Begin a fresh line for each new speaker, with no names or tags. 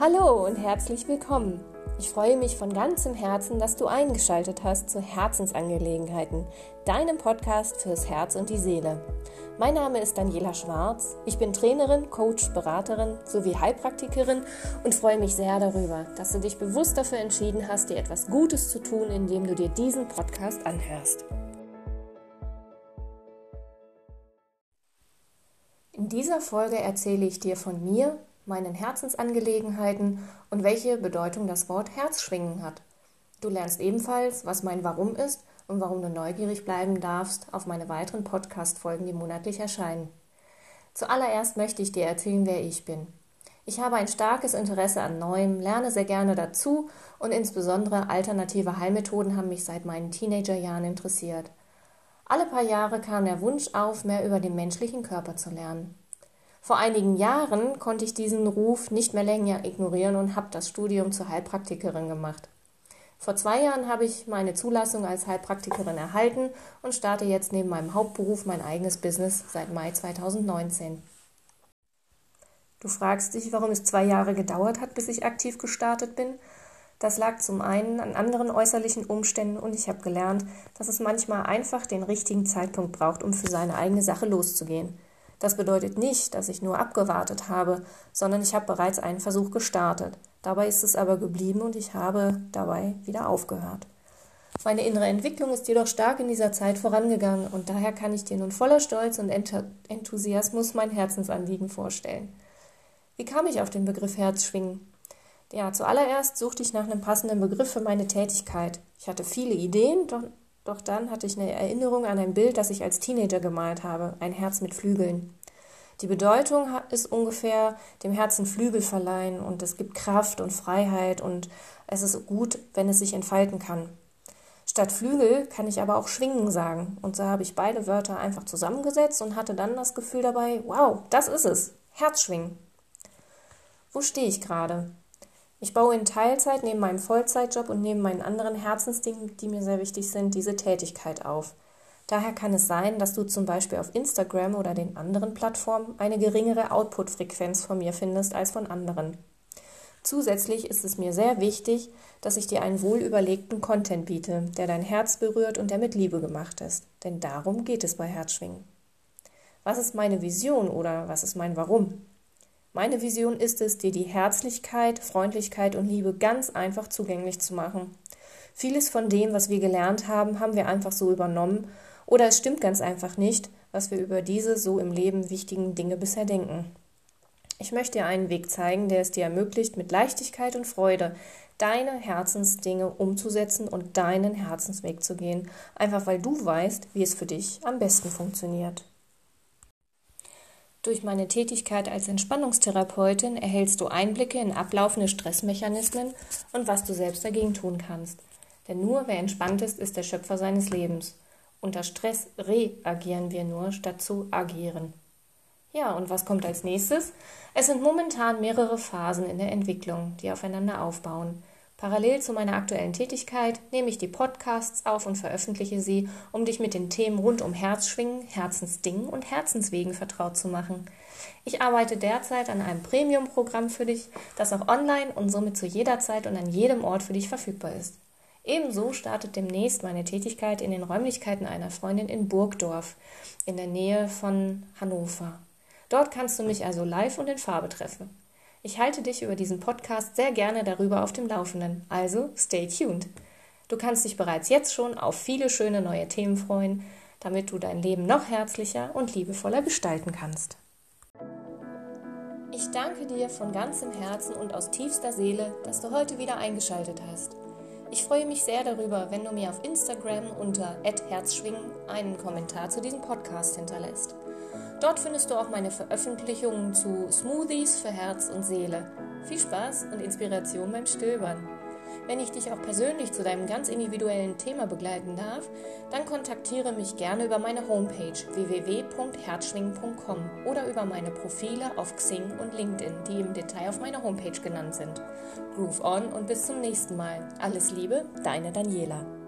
Hallo und herzlich willkommen. Ich freue mich von ganzem Herzen, dass du eingeschaltet hast zu Herzensangelegenheiten, deinem Podcast fürs Herz und die Seele. Mein Name ist Daniela Schwarz. Ich bin Trainerin, Coach, Beraterin sowie Heilpraktikerin und freue mich sehr darüber, dass du dich bewusst dafür entschieden hast, dir etwas Gutes zu tun, indem du dir diesen Podcast anhörst. In dieser Folge erzähle ich dir von mir, meinen Herzensangelegenheiten und welche Bedeutung das Wort Herzschwingen hat. Du lernst ebenfalls, was mein Warum ist und warum du neugierig bleiben darfst auf meine weiteren Podcast-Folgen, die monatlich erscheinen. Zuallererst möchte ich dir erzählen, wer ich bin. Ich habe ein starkes Interesse an Neuem, lerne sehr gerne dazu und insbesondere alternative Heilmethoden haben mich seit meinen Teenagerjahren interessiert. Alle paar Jahre kam der Wunsch auf, mehr über den menschlichen Körper zu lernen. Vor einigen Jahren konnte ich diesen Ruf nicht mehr länger ignorieren und habe das Studium zur Heilpraktikerin gemacht. Vor zwei Jahren habe ich meine Zulassung als Heilpraktikerin erhalten und starte jetzt neben meinem Hauptberuf mein eigenes Business seit Mai 2019. Du fragst dich, warum es zwei Jahre gedauert hat, bis ich aktiv gestartet bin? Das lag zum einen an anderen äußerlichen Umständen und ich habe gelernt, dass es manchmal einfach den richtigen Zeitpunkt braucht, um für seine eigene Sache loszugehen. Das bedeutet nicht, dass ich nur abgewartet habe, sondern ich habe bereits einen Versuch gestartet. Dabei ist es aber geblieben und ich habe dabei wieder aufgehört. Meine innere Entwicklung ist jedoch stark in dieser Zeit vorangegangen und daher kann ich dir nun voller Stolz und Enthusiasmus mein Herzensanliegen vorstellen. Wie kam ich auf den Begriff Herzschwingen? Ja, zuallererst suchte ich nach einem passenden Begriff für meine Tätigkeit. Ich hatte viele Ideen, doch dann hatte ich eine Erinnerung an ein Bild, das ich als Teenager gemalt habe, ein Herz mit Flügeln. Die Bedeutung ist ungefähr dem Herzen Flügel verleihen und es gibt Kraft und Freiheit und es ist gut, wenn es sich entfalten kann. Statt Flügel kann ich aber auch Schwingen sagen und so habe ich beide Wörter einfach zusammengesetzt und hatte dann das Gefühl dabei, wow, das ist es, Herzschwingen. Wo stehe ich gerade? Ich baue in Teilzeit neben meinem Vollzeitjob und neben meinen anderen Herzensdingen, die mir sehr wichtig sind, diese Tätigkeit auf. Daher kann es sein, dass du zum Beispiel auf Instagram oder den anderen Plattformen eine geringere Output-Frequenz von mir findest als von anderen. Zusätzlich ist es mir sehr wichtig, dass ich dir einen wohlüberlegten Content biete, der dein Herz berührt und der mit Liebe gemacht ist. Denn darum geht es bei Herzschwingen. Was ist meine Vision oder was ist mein Warum? Meine Vision ist es, dir die Herzlichkeit, Freundlichkeit und Liebe ganz einfach zugänglich zu machen. Vieles von dem, was wir gelernt haben, haben wir einfach so übernommen oder es stimmt ganz einfach nicht, was wir über diese so im Leben wichtigen Dinge bisher denken. Ich möchte dir einen Weg zeigen, der es dir ermöglicht, mit Leichtigkeit und Freude deine Herzensdinge umzusetzen und deinen Herzensweg zu gehen, einfach weil du weißt, wie es für dich am besten funktioniert. Durch meine Tätigkeit als Entspannungstherapeutin erhältst du Einblicke in ablaufende Stressmechanismen und was du selbst dagegen tun kannst. Denn nur wer entspannt ist, ist der Schöpfer seines Lebens. Unter Stress reagieren wir nur, statt zu agieren. Ja, und was kommt als nächstes? Es sind momentan mehrere Phasen in der Entwicklung, die aufeinander aufbauen. Parallel zu meiner aktuellen Tätigkeit nehme ich die Podcasts auf und veröffentliche sie, um dich mit den Themen rund um Herzschwingen, Herzensdingen und Herzenswegen vertraut zu machen. Ich arbeite derzeit an einem Premium-Programm für dich, das auch online und somit zu jeder Zeit und an jedem Ort für dich verfügbar ist. Ebenso startet demnächst meine Tätigkeit in den Räumlichkeiten einer Freundin in Burgdorf, in der Nähe von Hannover. Dort kannst du mich also live und in Farbe treffen. Ich halte dich über diesen Podcast sehr gerne darüber auf dem Laufenden, also stay tuned. Du kannst dich bereits jetzt schon auf viele schöne neue Themen freuen, damit du dein Leben noch herzlicher und liebevoller gestalten kannst. Ich danke dir von ganzem Herzen und aus tiefster Seele, dass du heute wieder eingeschaltet hast. Ich freue mich sehr darüber, wenn du mir auf Instagram unter @herzschwingen einen Kommentar zu diesem Podcast hinterlässt. Dort findest du auch meine Veröffentlichungen zu Smoothies für Herz und Seele. Viel Spaß und Inspiration beim Stöbern. Wenn ich dich auch persönlich zu deinem ganz individuellen Thema begleiten darf, dann kontaktiere mich gerne über meine Homepage www.herzschwingen.com oder über meine Profile auf Xing und LinkedIn, die im Detail auf meiner Homepage genannt sind. Groove on und bis zum nächsten Mal. Alles Liebe, deine Daniela.